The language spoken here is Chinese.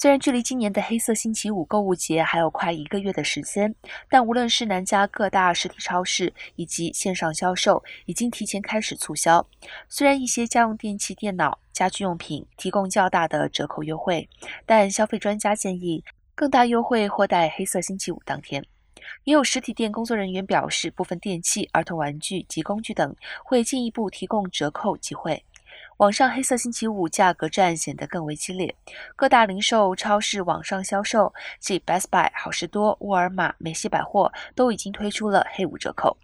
虽然距离今年的黑色星期五购物节还有快一个月的时间，但无论是南加各大实体超市以及线上销售，已经提前开始促销。虽然一些家用电器、电脑、家居用品提供较大的折扣优惠，但消费专家建议更大优惠或在黑色星期五当天。也有实体店工作人员表示，部分电器、儿童玩具及工具等会进一步提供折扣机会。网上黑色星期五价格战显得更为激烈，各大零售超市网上销售，即 Best Buy、好事多、沃尔玛、美西百货都已经推出了黑五折扣。